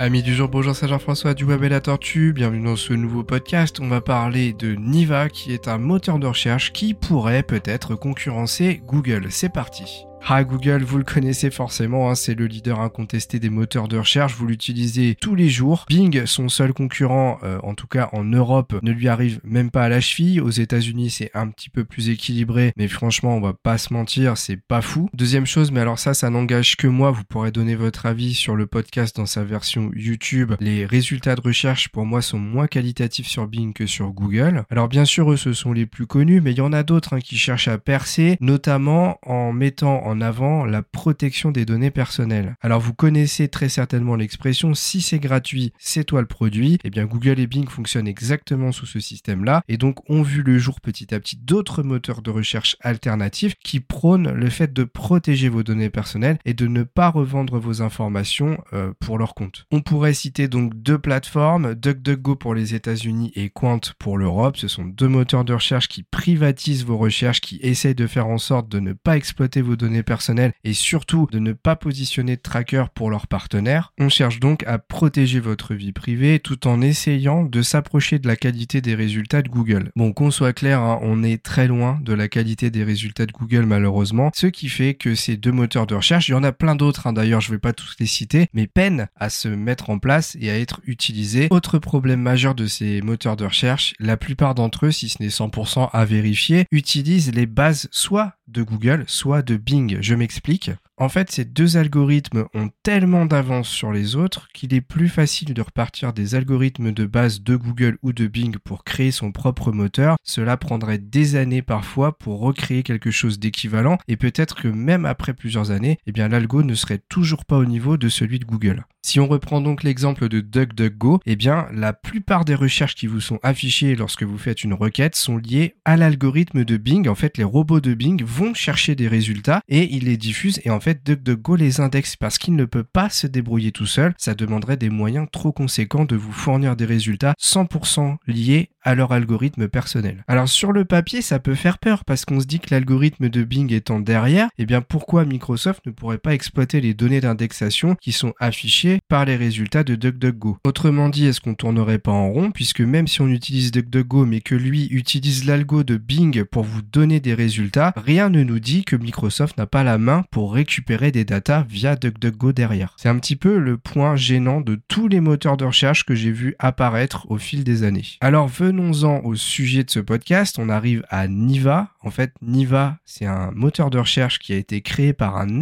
Amis du jour, bonjour, c'est Jean-François du Web et la Tortue. Bienvenue dans ce nouveau podcast. On va parler de Niva, qui est un moteur de recherche qui pourrait peut-être concurrencer Google. C'est parti. Ah, Google, vous le connaissez forcément, hein, c'est le leader incontesté des moteurs de recherche, vous l'utilisez tous les jours. Bing, son seul concurrent, euh, en tout cas en Europe, ne lui arrive même pas à la cheville. Aux États-Unis, c'est un petit peu plus équilibré, mais franchement, on va pas se mentir, c'est pas fou. Deuxième chose, mais alors ça, ça n'engage que moi, vous pourrez donner votre avis sur le podcast dans sa version YouTube. Les résultats de recherche, pour moi, sont moins qualitatifs sur Bing que sur Google. Alors bien sûr, eux, ce sont les plus connus, mais il y en a d'autres hein, qui cherchent à percer, notamment en mettant en avant la protection des données personnelles. Alors vous connaissez très certainement l'expression si c'est gratuit, c'est toi le produit. Eh bien Google et Bing fonctionnent exactement sous ce système-là et donc ont vu le jour petit à petit d'autres moteurs de recherche alternatifs qui prônent le fait de protéger vos données personnelles et de ne pas revendre vos informations euh, pour leur compte. On pourrait citer donc deux plateformes, DuckDuckGo pour les États-Unis et Quant pour l'Europe. Ce sont deux moteurs de recherche qui privatisent vos recherches, qui essayent de faire en sorte de ne pas exploiter vos données personnel et surtout de ne pas positionner de tracker pour leurs partenaires. On cherche donc à protéger votre vie privée tout en essayant de s'approcher de la qualité des résultats de Google. Bon, qu'on soit clair, hein, on est très loin de la qualité des résultats de Google malheureusement, ce qui fait que ces deux moteurs de recherche, il y en a plein d'autres hein, d'ailleurs, je ne vais pas tous les citer, mais peinent à se mettre en place et à être utilisés. Autre problème majeur de ces moteurs de recherche, la plupart d'entre eux, si ce n'est 100% à vérifier, utilisent les bases soit de Google, soit de Bing. Je m'explique. En fait, ces deux algorithmes ont tellement d'avance sur les autres qu'il est plus facile de repartir des algorithmes de base de Google ou de Bing pour créer son propre moteur. Cela prendrait des années parfois pour recréer quelque chose d'équivalent et peut-être que même après plusieurs années, eh bien l'algo ne serait toujours pas au niveau de celui de Google. Si on reprend donc l'exemple de DuckDuckGo, eh bien la plupart des recherches qui vous sont affichées lorsque vous faites une requête sont liées à l'algorithme de Bing. En fait, les robots de Bing vont chercher des résultats et ils les diffusent fait DuckDuckGo les indexe parce qu'il ne peut pas se débrouiller tout seul. Ça demanderait des moyens trop conséquents de vous fournir des résultats 100% liés à leur algorithme personnel. Alors sur le papier, ça peut faire peur parce qu'on se dit que l'algorithme de Bing étant derrière, eh bien pourquoi Microsoft ne pourrait pas exploiter les données d'indexation qui sont affichées par les résultats de DuckDuckGo? Autrement dit, est-ce qu'on tournerait pas en rond puisque même si on utilise DuckDuckGo mais que lui utilise l'algo de Bing pour vous donner des résultats, rien ne nous dit que Microsoft n'a pas la main pour récupérer des datas via DuckDuckGo derrière. C'est un petit peu le point gênant de tous les moteurs de recherche que j'ai vu apparaître au fil des années. Alors venons-en au sujet de ce podcast. On arrive à Niva. En fait, Niva, c'est un moteur de recherche qui a été créé par un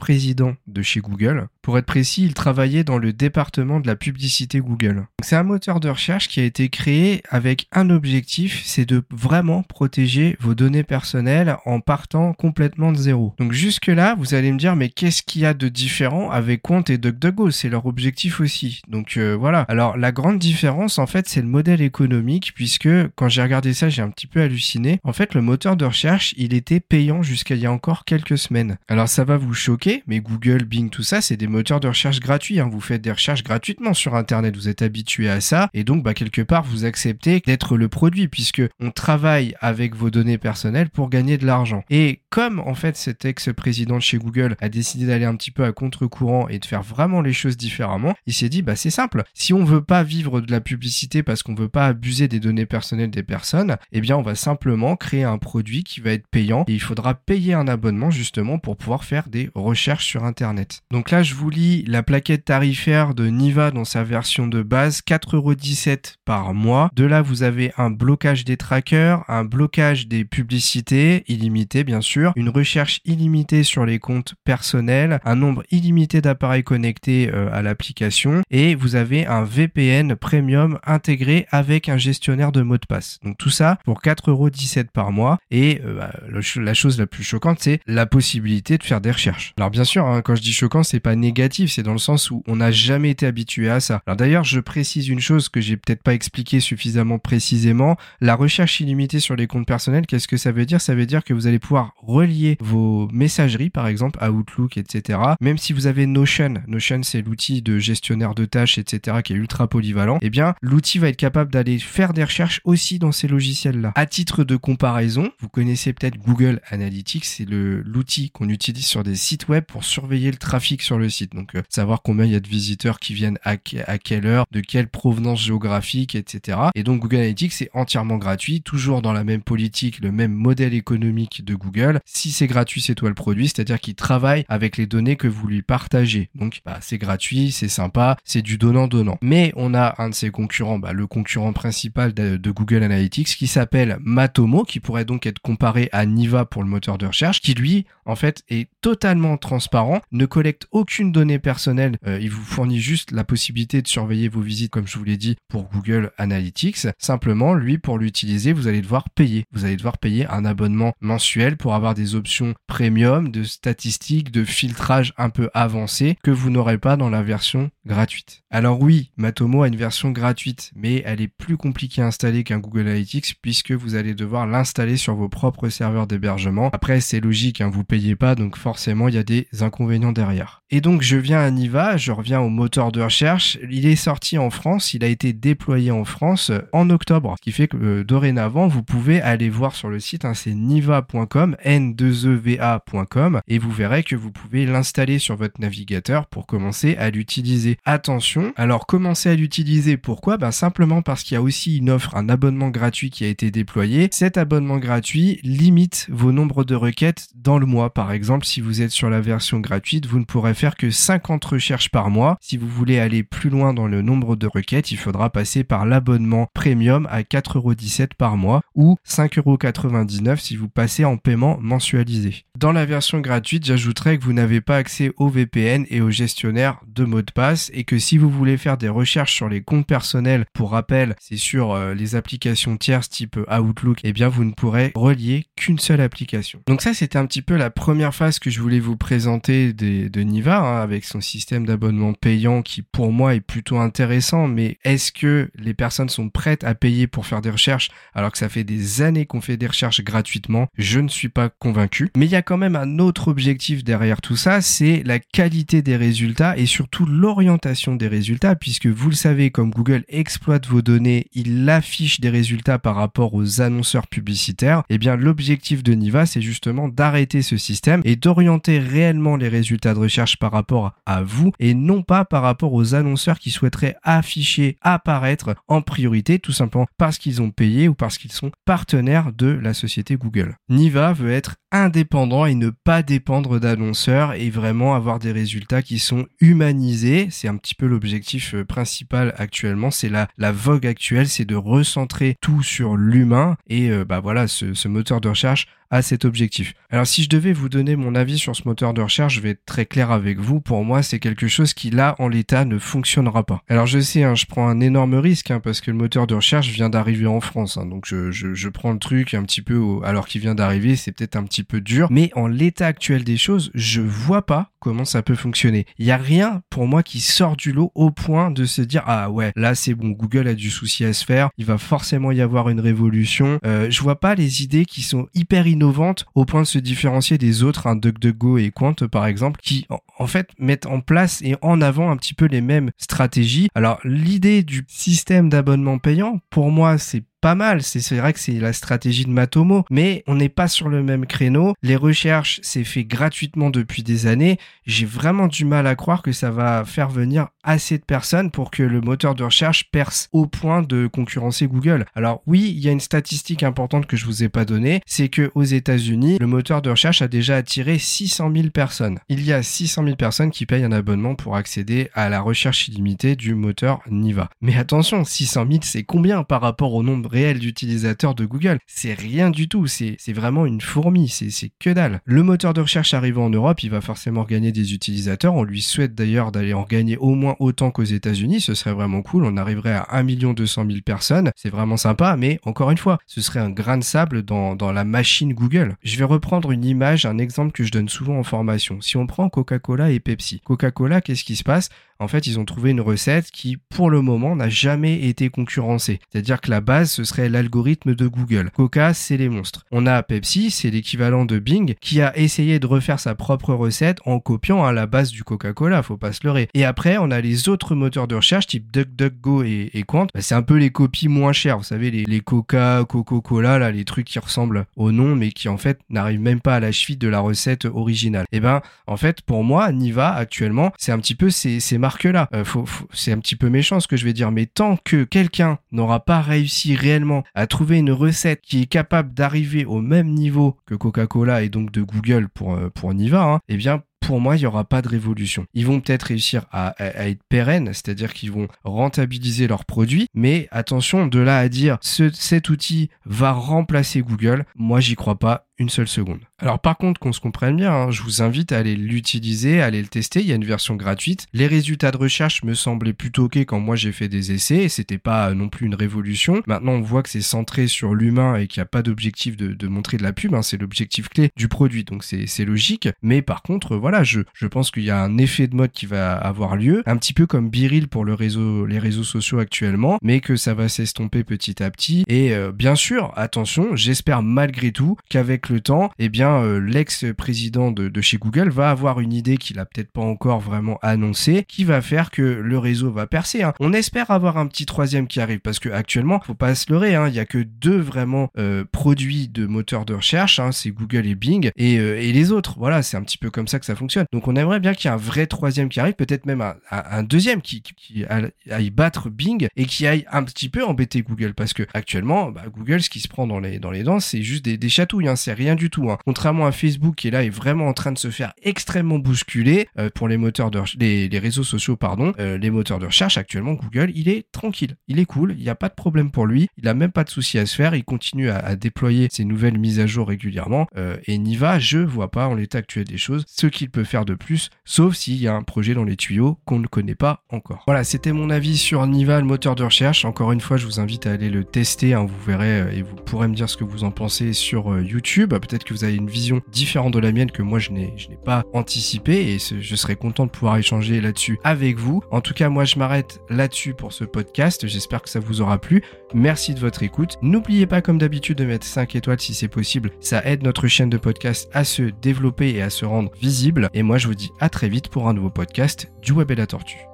ex-président de chez Google. Pour être précis, il travaillait dans le département de la publicité Google. C'est un moteur de recherche qui a été créé avec un objectif, c'est de vraiment protéger vos données personnelles en partant complètement de zéro. Donc jusque là, vous allez me dire mais qu'est-ce qu'il y a de différent avec Quant et DuckDuckGo? C'est leur objectif aussi. Donc euh, voilà. Alors la grande différence en fait, c'est le modèle économique puisque quand j'ai regardé ça, j'ai un petit peu halluciné. En fait, le moteur de recherche, il était payant jusqu'à il y a encore quelques semaines. Alors ça va vous choquer, mais Google, Bing, tout ça, c'est des moteurs de recherche gratuits. Hein. Vous faites des recherches gratuitement sur Internet, vous êtes habitué à ça, et donc bah, quelque part vous acceptez d'être le produit puisque on travaille avec vos données personnelles pour gagner de l'argent. Et comme en fait cet ex-président de chez Google a décidé d'aller un petit peu à contre-courant et de faire vraiment les choses différemment, il s'est dit bah c'est simple. Si on veut pas vivre de la publicité parce qu'on veut pas abuser des données personnelles des personnes, eh bien on va simplement créer un produit qui va être payant et il faudra payer un abonnement justement pour pouvoir faire des recherches sur Internet. Donc là je vous lis la plaquette tarifaire de Niva dans sa version de base, 4,17€ par mois. De là, vous avez un blocage des trackers, un blocage des publicités, illimité bien sûr, une recherche illimitée sur les comptes personnels, un nombre illimité d'appareils connectés euh, à l'application et vous avez un VPN premium intégré avec un gestionnaire de mots de passe. Donc tout ça pour 4,17€ par mois et euh, bah, la chose la plus choquante c'est la possibilité de faire des recherches. Bien sûr, hein, quand je dis choquant, c'est pas négatif, c'est dans le sens où on n'a jamais été habitué à ça. Alors d'ailleurs, je précise une chose que j'ai peut-être pas expliqué suffisamment précisément. La recherche illimitée sur les comptes personnels, qu'est-ce que ça veut dire? Ça veut dire que vous allez pouvoir relier vos messageries, par exemple, à Outlook, etc. Même si vous avez Notion, Notion c'est l'outil de gestionnaire de tâches, etc., qui est ultra polyvalent, eh bien, l'outil va être capable d'aller faire des recherches aussi dans ces logiciels-là. À titre de comparaison, vous connaissez peut-être Google Analytics, c'est l'outil qu'on utilise sur des sites web pour surveiller le trafic sur le site. Donc euh, savoir combien il y a de visiteurs qui viennent à, à quelle heure, de quelle provenance géographique, etc. Et donc Google Analytics c'est entièrement gratuit, toujours dans la même politique, le même modèle économique de Google. Si c'est gratuit, c'est toi le produit, c'est-à-dire qu'il travaille avec les données que vous lui partagez. Donc bah, c'est gratuit, c'est sympa, c'est du donnant-donnant. Mais on a un de ses concurrents, bah, le concurrent principal de Google Analytics qui s'appelle Matomo, qui pourrait donc être comparé à Niva pour le moteur de recherche, qui lui en fait est totalement transparent, ne collecte aucune donnée personnelle, euh, il vous fournit juste la possibilité de surveiller vos visites comme je vous l'ai dit pour Google Analytics. Simplement, lui pour l'utiliser, vous allez devoir payer. Vous allez devoir payer un abonnement mensuel pour avoir des options premium de statistiques, de filtrage un peu avancé que vous n'aurez pas dans la version gratuite. Alors oui, Matomo a une version gratuite, mais elle est plus compliquée à installer qu'un Google Analytics puisque vous allez devoir l'installer sur vos propres serveurs d'hébergement. Après, c'est logique, hein, vous payez pas, donc forcément, il y a des inconvénients derrière. Et donc, je viens à Niva, je reviens au moteur de recherche. Il est sorti en France, il a été déployé en France en octobre, ce qui fait que euh, dorénavant, vous pouvez aller voir sur le site, hein, c'est niva.com, n2eva.com, et vous verrez que vous pouvez l'installer sur votre navigateur pour commencer à l'utiliser. Attention, alors commencer à l'utiliser, pourquoi? Ben, Simplement parce qu'il y a aussi une offre, un abonnement gratuit qui a été déployé. Cet abonnement gratuit limite vos nombres de requêtes dans le mois. Par exemple, si vous êtes sur la version gratuite, vous ne pourrez faire que 50 recherches par mois. Si vous voulez aller plus loin dans le nombre de requêtes, il faudra passer par l'abonnement premium à 4,17€ par mois ou 5,99€ si vous passez en paiement mensualisé. Dans la version gratuite, j'ajouterai que vous n'avez pas accès au VPN et au gestionnaire de mots de passe et que si vous voulez faire des recherches sur les comptes personnels, pour rappel, c'est sur euh, les applications tierces type Outlook, eh bien vous ne pourrez relier qu'une seule application. Donc ça c'était un petit peu la première phase que je voulais vous présenter de Niva hein, avec son système d'abonnement payant qui pour moi est plutôt intéressant, mais est-ce que les personnes sont prêtes à payer pour faire des recherches alors que ça fait des années qu'on fait des recherches gratuitement? Je ne suis pas convaincu. Mais il y a quand même un autre objectif derrière tout ça, c'est la qualité des résultats et surtout l'orientation des résultats, puisque vous le savez, comme Google exploite vos données, il affiche des résultats par rapport aux annonceurs publicitaires. Et eh bien l'objectif de Niva, c'est justement d'arrêter ce système et d'orienter réellement les résultats de recherche par rapport à vous et non pas par rapport aux annonceurs qui souhaiteraient afficher, apparaître en priorité, tout simplement parce qu'ils ont payé ou parce qu'ils sont partenaires de la société Google. Niva veut être indépendant et ne pas dépendre d'annonceurs et vraiment avoir des résultats qui sont humanisés. C'est un petit peu l'objectif euh, principal actuellement. C'est la, la vogue actuelle, c'est de recentrer tout sur l'humain et euh, bah voilà, ce, ce moteur de recherche à cet objectif. Alors si je devais vous donner mon avis sur ce moteur de recherche, je vais être très clair avec vous. Pour moi, c'est quelque chose qui là, en l'état, ne fonctionnera pas. Alors je sais, hein, je prends un énorme risque hein, parce que le moteur de recherche vient d'arriver en France. Hein, donc je, je, je, prends le truc un petit peu alors qu'il vient d'arriver, c'est peut-être un petit peu dur. Mais en l'état actuel des choses, je vois pas comment ça peut fonctionner. Il y a rien pour moi qui sort du lot au point de se dire ah ouais là c'est bon Google a du souci à se faire, il va forcément y avoir une révolution. Euh, je vois pas les idées qui sont hyper innovantes au point de se différencier des autres, un DuckDuckGo et Quant par exemple, qui en fait mettent en place et en avant un petit peu les mêmes stratégies. Alors l'idée du système d'abonnement payant pour moi c'est pas mal. C'est vrai que c'est la stratégie de Matomo, mais on n'est pas sur le même créneau. Les recherches, c'est fait gratuitement depuis des années. J'ai vraiment du mal à croire que ça va faire venir assez de personnes pour que le moteur de recherche perce au point de concurrencer Google. Alors oui, il y a une statistique importante que je vous ai pas donnée, c'est que aux États-Unis, le moteur de recherche a déjà attiré 600 000 personnes. Il y a 600 000 personnes qui payent un abonnement pour accéder à la recherche illimitée du moteur Niva. Mais attention, 600 000, c'est combien par rapport au nombre réel d'utilisateurs de Google? C'est rien du tout, c'est vraiment une fourmi, c'est que dalle. Le moteur de recherche arrivant en Europe, il va forcément gagner des utilisateurs. On lui souhaite d'ailleurs d'aller en gagner au moins autant qu'aux États-Unis, ce serait vraiment cool. On arriverait à 1 200 000 personnes, c'est vraiment sympa, mais encore une fois, ce serait un grain de sable dans, dans la machine Google. Je vais reprendre une image, un exemple que je donne souvent en formation. Si on prend Coca-Cola et Pepsi, Coca-Cola, qu'est-ce qui se passe? En fait, ils ont trouvé une recette qui, pour le moment, n'a jamais été concurrencée. C'est-à-dire que la base, ce serait l'algorithme de Google. Coca, c'est les monstres. On a Pepsi, c'est l'équivalent de Bing, qui a essayé de refaire sa propre recette en copiant à la base du Coca-Cola, faut pas se leurrer. Et après, on a les autres moteurs de recherche type DuckDuckGo et, Quant. Bah, c'est un peu les copies moins chères, vous savez, les, Coca, Coca-Cola, là, les trucs qui ressemblent au nom, mais qui en fait n'arrivent même pas à la cheville de la recette originale. Et eh ben, en fait, pour moi, Niva actuellement, c'est un petit peu ces, ces marques-là. Euh, c'est un petit peu méchant ce que je vais dire, mais tant que quelqu'un n'aura pas réussi réellement à trouver une recette qui est capable d'arriver au même niveau que Coca-Cola et donc de Google pour, euh, Niva, hein, eh bien pour moi, il n'y aura pas de révolution. Ils vont peut-être réussir à, être pérennes, c'est-à-dire qu'ils vont rentabiliser leurs produits, mais attention, de là à dire ce, cet outil va remplacer Google, moi j'y crois pas une seule seconde. Alors par contre, qu'on se comprenne bien, hein, je vous invite à aller l'utiliser, à aller le tester. Il y a une version gratuite. Les résultats de recherche me semblaient plutôt ok quand moi j'ai fait des essais. C'était pas non plus une révolution. Maintenant, on voit que c'est centré sur l'humain et qu'il n'y a pas d'objectif de, montrer de la pub. Hein. c'est l'objectif clé du produit, donc c'est logique. Mais par contre, voilà, je, je pense qu'il y a un effet de mode qui va avoir lieu, un petit peu comme Biril pour le réseau, les réseaux sociaux actuellement, mais que ça va s'estomper petit à petit. Et euh, bien sûr, attention, j'espère malgré tout qu'avec le temps, eh bien, euh, l'ex-président de, chez Google va avoir une idée qu'il a peut-être pas encore vraiment annoncée, qui va faire que le réseau va percer. Hein. On espère avoir un petit troisième qui arrive, parce que actuellement, faut pas se leurrer, hein, il y a que deux vraiment euh, produits de moteurs de recherche, hein, c'est Google et Bing, et, euh, et les autres. Voilà, c'est un petit peu comme ça que ça fonctionne. Donc, on aimerait bien qu'il y ait un vrai troisième qui arrive, peut-être même un, deuxième qui, qui, aille battre Bing et qui aille un petit peu embêter Google, parce que actuellement, bah, Google, ce qui se prend dans les dans les dents, c'est juste des, des chatouilles, hein, c'est rien du tout. Hein. Contrairement à Facebook qui est là est vraiment en train de se faire extrêmement bousculer euh, pour les moteurs de les, réseaux sociaux pardon, euh, les moteurs de recherche actuellement Google, il est tranquille, il est cool, il n'y a pas de problème pour lui, il a même pas de souci à se faire, il continue à, déployer ses nouvelles mises à jour régulièrement euh, et Niva, je vois pas en l'état actuel des choses ce qu'il peut faire de plus, sauf s'il y a un projet dans les tuyaux qu'on ne connaît pas encore. Voilà, c'était mon avis sur Niva, le moteur de recherche. Encore une fois, je vous invite à aller le tester, hein, vous verrez et vous pourrez me dire ce que vous en pensez sur YouTube. Peut-être que vous avez une vision différente de la mienne que moi je n'ai pas anticipé et je serais content de pouvoir échanger là-dessus avec vous. En tout cas, moi je m'arrête là-dessus pour ce podcast. J'espère que ça vous aura plu. Merci de votre écoute. N'oubliez pas comme d'habitude de mettre 5 étoiles si c'est possible. Ça aide notre chaîne de podcast à se développer et à se rendre visible. Et moi je vous dis à très vite pour un nouveau podcast du Web et la Tortue.